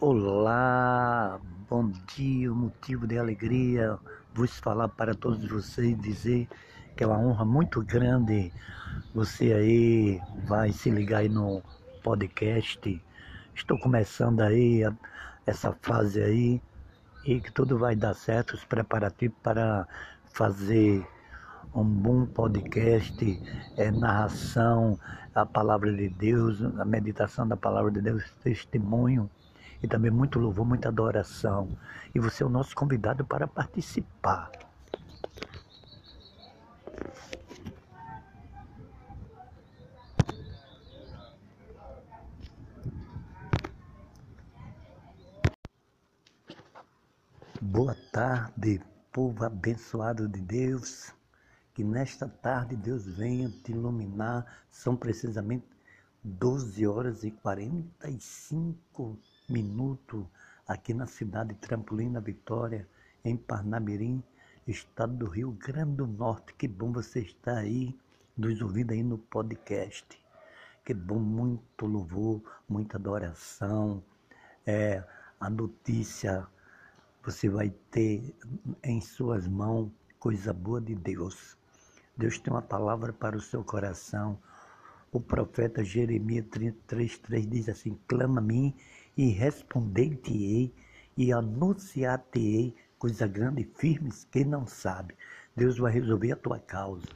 Olá, bom dia, motivo de alegria vos falar para todos vocês, dizer que é uma honra muito grande você aí vai se ligar aí no podcast. Estou começando aí essa fase aí e que tudo vai dar certo, os preparativos para fazer um bom podcast, é, narração, a palavra de Deus, a meditação da palavra de Deus, testemunho e também muito louvor, muita adoração. E você é o nosso convidado para participar. Boa tarde, povo abençoado de Deus. Que nesta tarde Deus venha te iluminar. São precisamente 12 horas e 45 minuto aqui na cidade de Trampolim Vitória, em Parnamirim, estado do Rio Grande do Norte. Que bom você estar aí, nos ouvindo aí no podcast. Que bom, muito louvor, muita adoração. É, a notícia você vai ter em suas mãos coisa boa de Deus. Deus tem uma palavra para o seu coração. O profeta Jeremias 33, 3 diz assim: Clama a mim e responder-te-ei e anunciar-te-ei coisas grandes e firmes que não sabe. Deus vai resolver a tua causa.